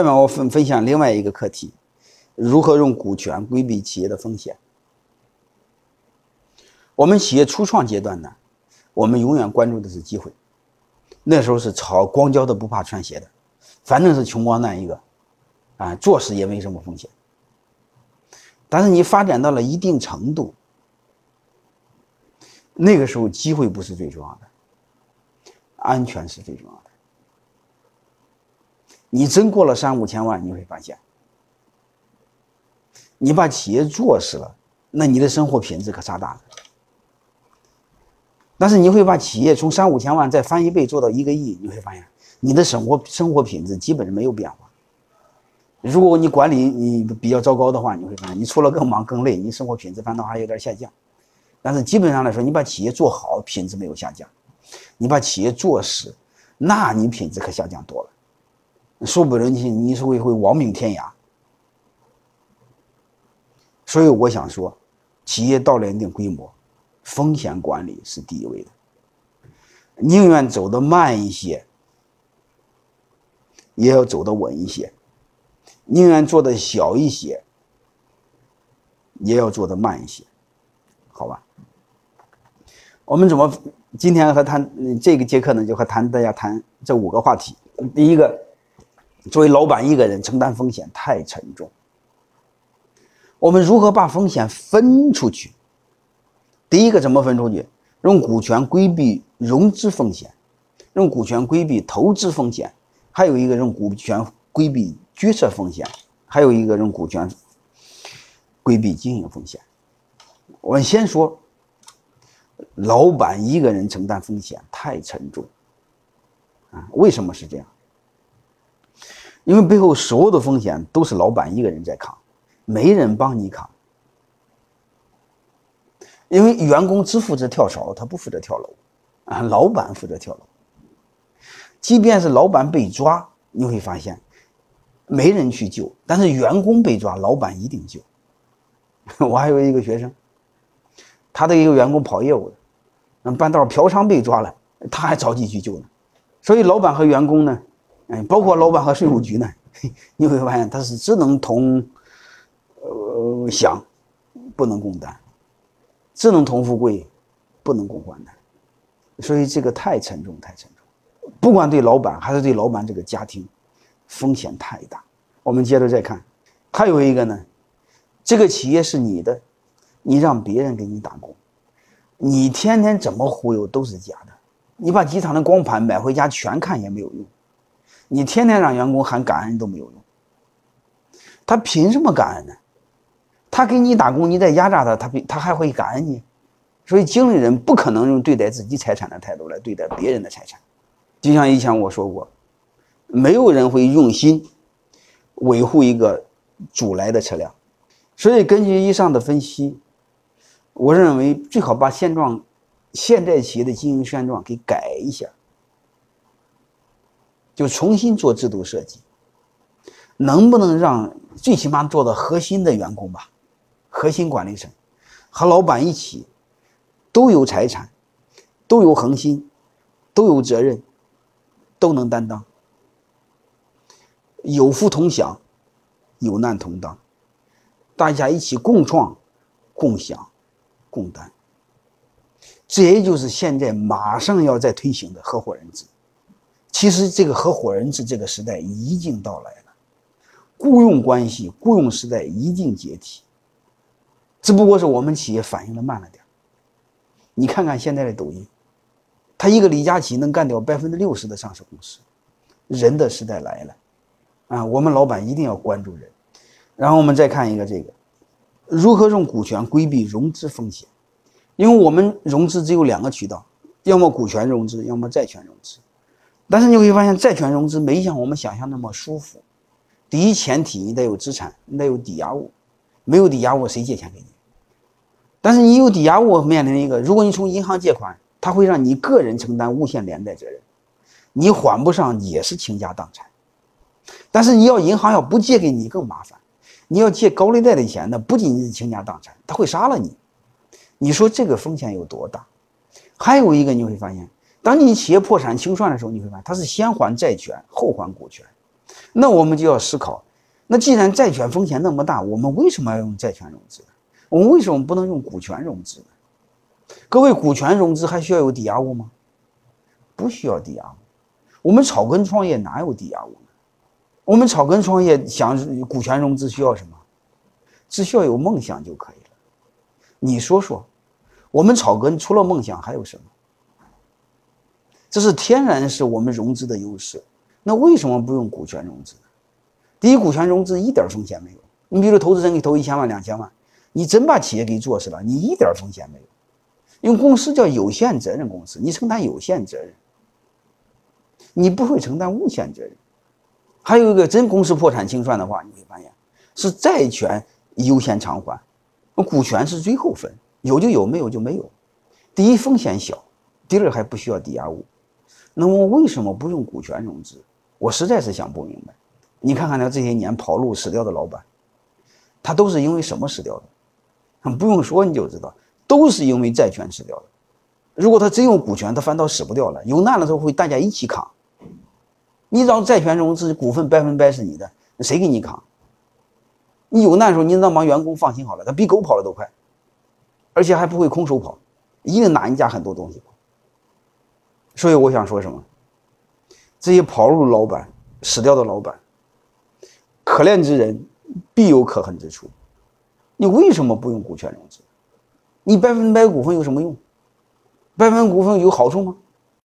下面我分分享另外一个课题：如何用股权规避企业的风险。我们企业初创阶段呢，我们永远关注的是机会。那时候是炒光脚的不怕穿鞋的，反正是穷光蛋一个，啊，做事也没什么风险。但是你发展到了一定程度，那个时候机会不是最重要的，安全是最重要的。你真过了三五千万，你会发现，你把企业做死了，那你的生活品质可差大了。但是你会把企业从三五千万再翻一倍做到一个亿，你会发现你的生活生活品质基本上没有变化。如果你管理你比较糟糕的话，你会发现你除了更忙更累，你生活品质反倒还有点下降。但是基本上来说，你把企业做好，品质没有下降；你把企业做死，那你品质可下降多了。说不准你你是会会亡命天涯，所以我想说，企业到了一定规模，风险管理是第一位的，宁愿走得慢一些，也要走得稳一些；宁愿做的小一些，也要做得慢一些，好吧？我们怎么今天和谈这个节课呢？就和谈大家谈这五个话题，第一个。作为老板一个人承担风险太沉重，我们如何把风险分出去？第一个怎么分出去？用股权规避融资风险，用股权规避投资风险，还有一个用股权规避决策风险，还有一个用股权规避经营风险。我们先说，老板一个人承担风险太沉重啊？为什么是这样？因为背后所有的风险都是老板一个人在扛，没人帮你扛。因为员工只负责跳槽，他不负责跳楼，啊，老板负责跳楼。即便是老板被抓，你会发现没人去救，但是员工被抓，老板一定救。我还有一个学生，他的一个员工跑业务的，嗯，半道嫖娼被抓了，他还着急去救呢。所以老板和员工呢？哎，包括老板和税务局呢，你会发现他是只能同，呃，享，不能共担，只能同富贵，不能共患难，所以这个太沉重，太沉重，不管对老板还是对老板这个家庭，风险太大。我们接着再看，还有一个呢，这个企业是你的，你让别人给你打工，你天天怎么忽悠都是假的，你把机场的光盘买回家全看也没有用。你天天让员工喊感恩都没有用，他凭什么感恩呢？他给你打工，你再压榨他，他比他还会感恩你。所以，经理人不可能用对待自己财产的态度来对待别人的财产。就像以前我说过，没有人会用心维护一个主来的车辆。所以，根据以上的分析，我认为最好把现状、现在企业的经营现状给改一下。就重新做制度设计，能不能让最起码做到核心的员工吧，核心管理层和老板一起都有财产，都有恒心，都有责任，都能担当，有福同享，有难同当，大家一起共创、共享、共担。这也就是现在马上要在推行的合伙人制。其实，这个合伙人制这个时代已经到来了，雇佣关系、雇佣时代已经解体，只不过是我们企业反应的慢了点。你看看现在的抖音，他一个李佳琦能干掉百分之六十的上市公司，人的时代来了，啊，我们老板一定要关注人。然后我们再看一个这个，如何用股权规避融资风险？因为我们融资只有两个渠道，要么股权融资，要么债权融资。但是你会发现，债权融资没像我们想象那么舒服。第一前提，你得有资产，你得有抵押物，没有抵押物谁借钱给你？但是你有抵押物，面临一个，如果你从银行借款，它会让你个人承担无限连带责任，你还不上也是倾家荡产。但是你要银行要不借给你更麻烦，你要借高利贷的钱，那不仅仅是倾家荡产，他会杀了你。你说这个风险有多大？还有一个你会发现。当你企业破产清算的时候，你会发现它是先还债权后还股权，那我们就要思考，那既然债权风险那么大，我们为什么要用债权融资？我们为什么不能用股权融资呢？各位，股权融资还需要有抵押物吗？不需要抵押物。我们草根创业哪有抵押物呢？我们草根创业想股权融资需要什么？只需要有梦想就可以了。你说说，我们草根除了梦想还有什么？这是天然是我们融资的优势。那为什么不用股权融资？第一，股权融资一点风险没有。你比如投资人给你投一千万、两千万，你真把企业给做死了，你一点风险没有。因为公司叫有限责任公司，你承担有限责任，你不会承担无限责任。还有一个，真公司破产清算的话，你会发现是债权优先偿还，股权是最后分，有就有，没有就没有。第一风险小，第二还不需要抵押物。那么为什么不用股权融资？我实在是想不明白。你看看他这些年跑路死掉的老板，他都是因为什么死掉的？不用说你就知道，都是因为债权死掉的。如果他真有股权，他反倒死不掉了。有难的时候会大家一起扛。你让债权融资，股份百分百是你的，谁给你扛？你有难的时候，你让帮员工放心好了，他比狗跑的都快，而且还不会空手跑，一定拿你家很多东西。所以我想说什么？这些跑路的老板、死掉的老板，可怜之人必有可恨之处。你为什么不用股权融资？你百分百股份有什么用？百分百股份有好处吗？